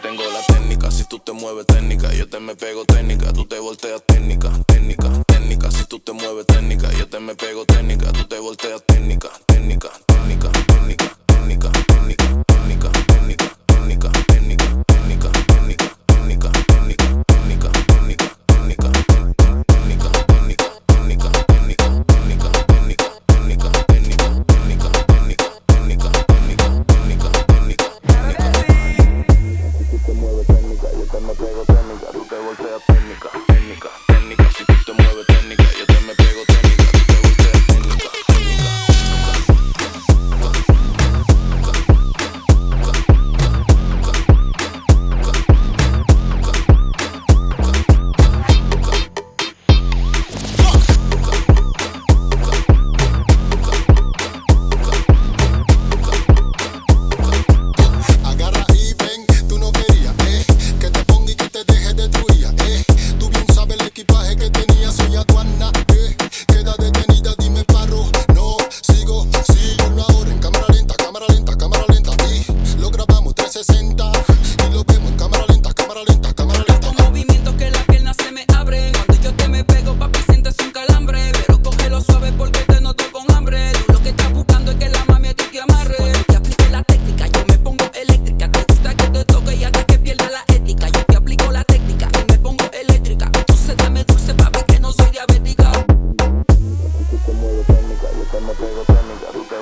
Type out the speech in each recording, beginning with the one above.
tengo la técnica. Si tú te mueves técnica, yo te me pego técnica. Tú te volteas técnica, técnica, técnica. Si tú te mueves técnica, yo te me pego técnica. Tú te volteas. got you, come and play me.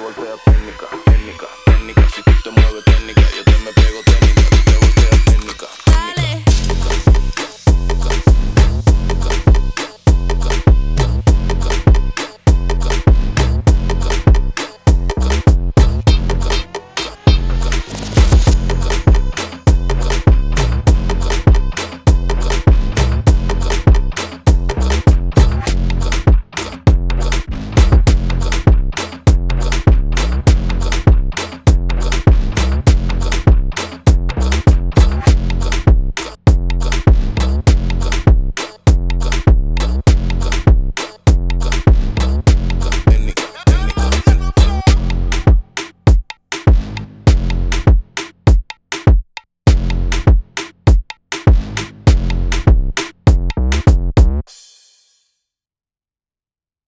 was there.